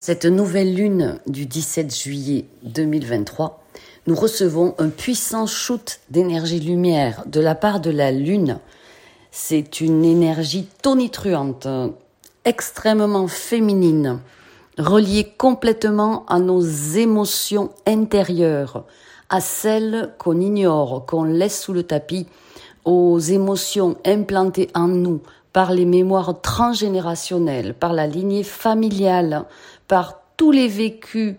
Cette nouvelle lune du 17 juillet 2023, nous recevons un puissant shoot d'énergie lumière de la part de la lune. C'est une énergie tonitruante, extrêmement féminine, reliée complètement à nos émotions intérieures, à celles qu'on ignore, qu'on laisse sous le tapis, aux émotions implantées en nous par les mémoires transgénérationnelles, par la lignée familiale, par tous les vécus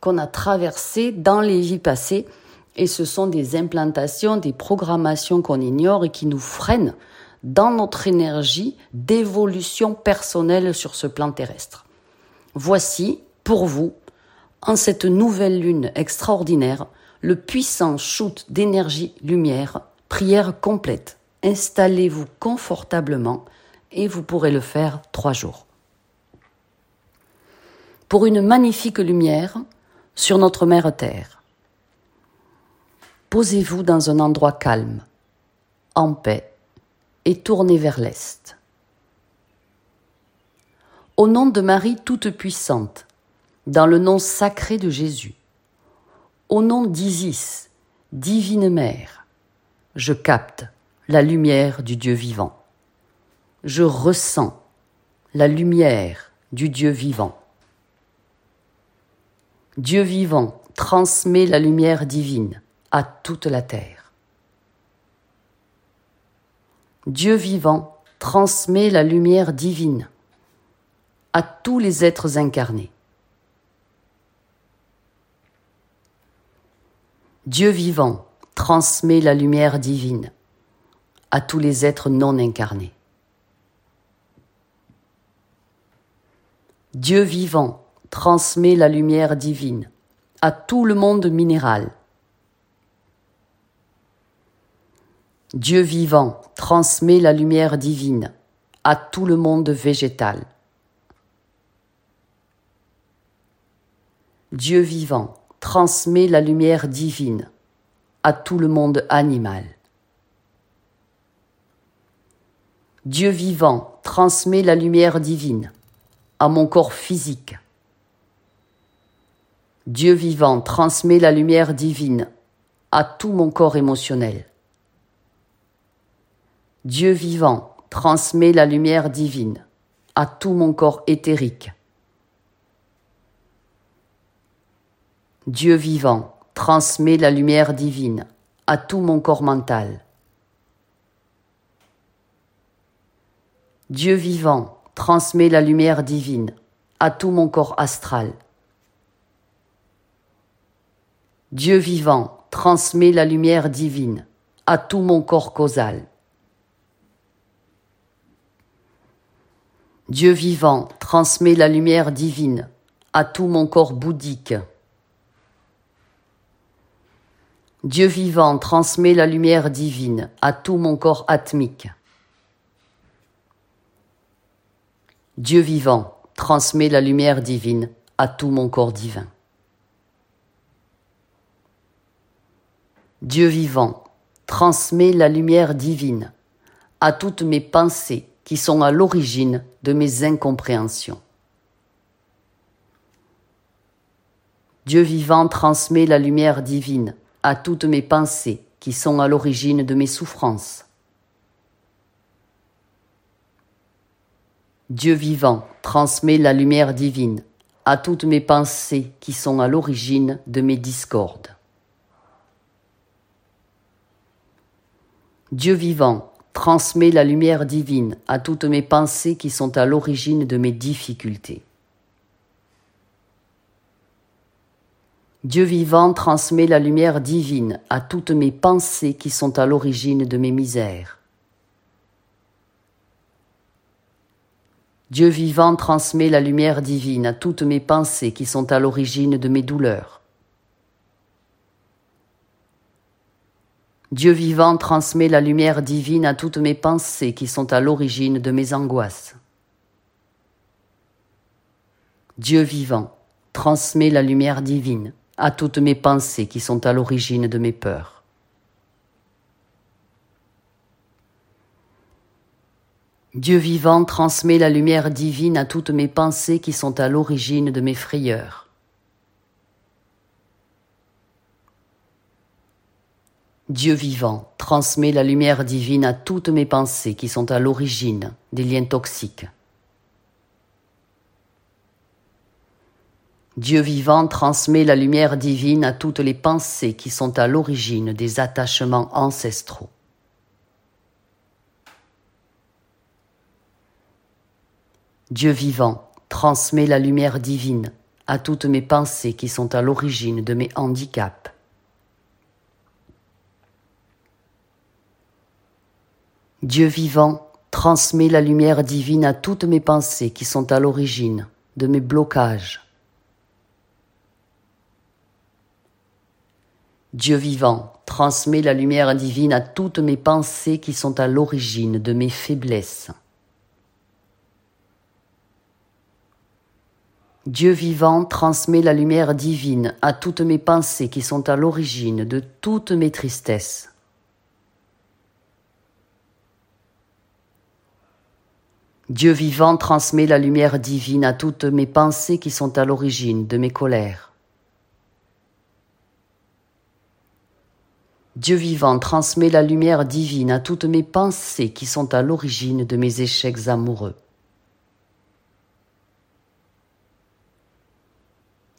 qu'on a traversés dans les vies passées. Et ce sont des implantations, des programmations qu'on ignore et qui nous freinent dans notre énergie d'évolution personnelle sur ce plan terrestre. Voici, pour vous, en cette nouvelle lune extraordinaire, le puissant shoot d'énergie lumière, prière complète. Installez-vous confortablement et vous pourrez le faire trois jours pour une magnifique lumière sur notre mère Terre. Posez-vous dans un endroit calme, en paix, et tournez vers l'Est. Au nom de Marie toute-puissante, dans le nom sacré de Jésus, au nom d'Isis, divine mère, je capte la lumière du Dieu vivant. Je ressens la lumière du Dieu vivant. Dieu vivant transmet la lumière divine à toute la terre. Dieu vivant transmet la lumière divine à tous les êtres incarnés. Dieu vivant transmet la lumière divine à tous les êtres non incarnés. Dieu vivant transmet la lumière divine à tout le monde minéral. Dieu vivant transmet la lumière divine à tout le monde végétal. Dieu vivant transmet la lumière divine à tout le monde animal. Dieu vivant transmet la lumière divine à mon corps physique. Dieu vivant transmet la lumière divine à tout mon corps émotionnel. Dieu vivant transmet la lumière divine à tout mon corps éthérique. Dieu vivant transmet la lumière divine à tout mon corps mental. Dieu vivant transmet la lumière divine à tout mon corps astral. Dieu vivant transmet la lumière divine à tout mon corps causal. Dieu vivant transmet la lumière divine à tout mon corps bouddhique. Dieu vivant transmet la lumière divine à tout mon corps atmique. Dieu vivant transmet la lumière divine à tout mon corps divin. Dieu vivant, transmet la lumière divine à toutes mes pensées qui sont à l'origine de mes incompréhensions. Dieu vivant transmet la lumière divine à toutes mes pensées qui sont à l'origine de mes souffrances. Dieu vivant transmet la lumière divine à toutes mes pensées qui sont à l'origine de mes discordes. Dieu vivant transmet la lumière divine à toutes mes pensées qui sont à l'origine de mes difficultés. Dieu vivant transmet la lumière divine à toutes mes pensées qui sont à l'origine de mes misères. Dieu vivant transmet la lumière divine à toutes mes pensées qui sont à l'origine de mes douleurs. Dieu vivant transmet la lumière divine à toutes mes pensées qui sont à l'origine de mes angoisses. Dieu vivant transmet la lumière divine à toutes mes pensées qui sont à l'origine de mes peurs. Dieu vivant transmet la lumière divine à toutes mes pensées qui sont à l'origine de mes frayeurs. Dieu vivant transmet la lumière divine à toutes mes pensées qui sont à l'origine des liens toxiques. Dieu vivant transmet la lumière divine à toutes les pensées qui sont à l'origine des attachements ancestraux. Dieu vivant transmet la lumière divine à toutes mes pensées qui sont à l'origine de mes handicaps. Dieu vivant transmet la lumière divine à toutes mes pensées qui sont à l'origine de mes blocages. Dieu vivant, transmet la lumière divine à toutes mes pensées qui sont à l'origine de mes faiblesses. Dieu vivant transmet la lumière divine à toutes mes pensées qui sont à l'origine de toutes mes tristesses. Dieu vivant transmet la lumière divine à toutes mes pensées qui sont à l'origine de mes colères. Dieu vivant transmet la lumière divine à toutes mes pensées qui sont à l'origine de mes échecs amoureux.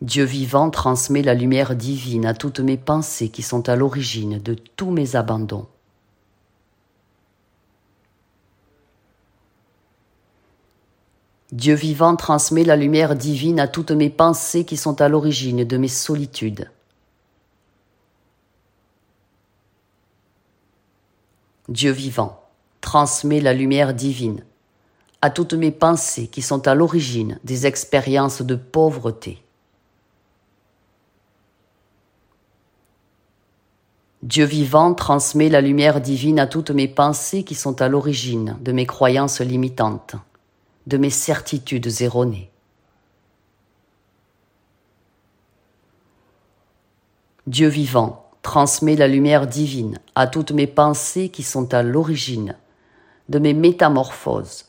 Dieu vivant transmet la lumière divine à toutes mes pensées qui sont à l'origine de tous mes abandons. Dieu vivant transmet la lumière divine à toutes mes pensées qui sont à l'origine de mes solitudes. Dieu vivant, transmet la lumière divine à toutes mes pensées qui sont à l'origine des expériences de pauvreté. Dieu vivant transmet la lumière divine à toutes mes pensées qui sont à l'origine de mes croyances limitantes, de mes certitudes erronées. Dieu vivant, transmet la lumière divine à toutes mes pensées qui sont à l'origine de mes métamorphoses.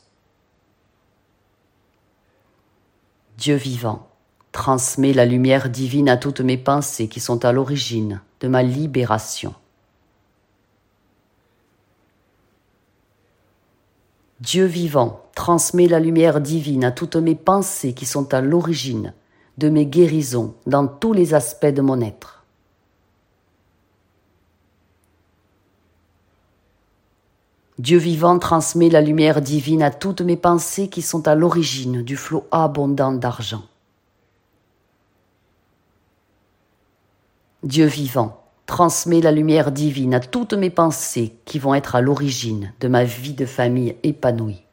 Dieu vivant, transmet la lumière divine à toutes mes pensées qui sont à l'origine de ma libération. Dieu vivant, transmet la lumière divine à toutes mes pensées qui sont à l'origine de mes guérisons dans tous les aspects de mon être. Dieu vivant transmet la lumière divine à toutes mes pensées qui sont à l'origine du flot abondant d'argent. Dieu vivant transmet la lumière divine à toutes mes pensées qui vont être à l'origine de ma vie de famille épanouie.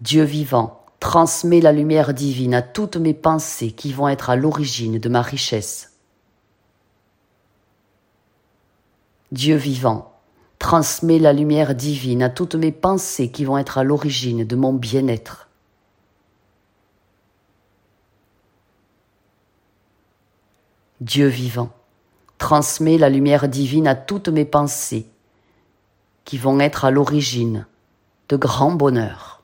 Dieu vivant transmet la lumière divine à toutes mes pensées qui vont être à l'origine de ma richesse Dieu vivant, transmet la lumière divine à toutes mes pensées qui vont être à l'origine de mon bien-être. Dieu vivant, transmet la lumière divine à toutes mes pensées qui vont être à l'origine de grand bonheur.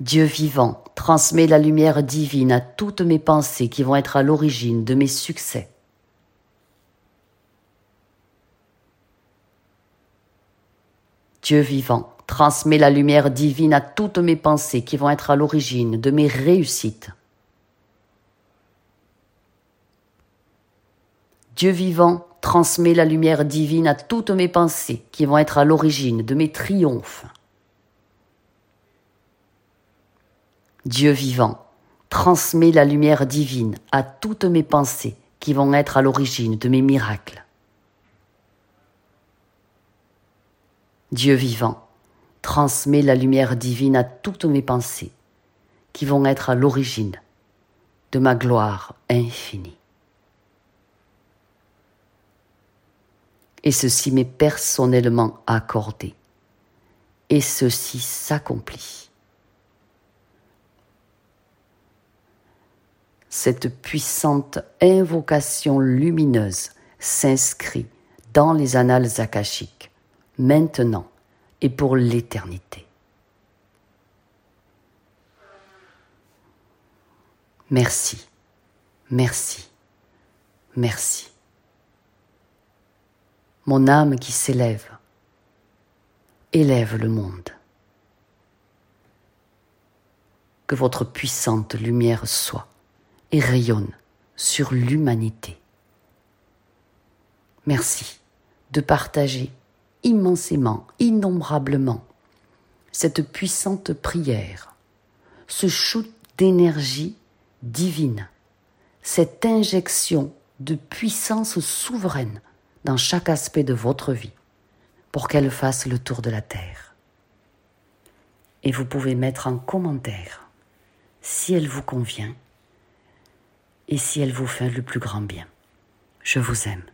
Dieu vivant, transmet la lumière divine à toutes mes pensées qui vont être à l'origine de mes succès. Dieu vivant, transmet la lumière divine à toutes mes pensées qui vont être à l'origine de mes réussites. Dieu vivant, transmet la lumière divine à toutes mes pensées qui vont être à l'origine de mes triomphes. Dieu vivant, transmet la lumière divine à toutes mes pensées qui vont être à l'origine de mes miracles. Dieu vivant, transmet la lumière divine à toutes mes pensées qui vont être à l'origine de ma gloire infinie. Et ceci m'est personnellement accordé. Et ceci s'accomplit. cette puissante invocation lumineuse s'inscrit dans les annales akashiques, maintenant et pour l'éternité. Merci, merci, merci. Mon âme qui s'élève, élève le monde. Que votre puissante lumière soit et rayonne sur l'humanité. Merci de partager immensément, innombrablement cette puissante prière, ce shoot d'énergie divine, cette injection de puissance souveraine dans chaque aspect de votre vie pour qu'elle fasse le tour de la Terre. Et vous pouvez mettre en commentaire si elle vous convient et si elle vous fait le plus grand bien. Je vous aime.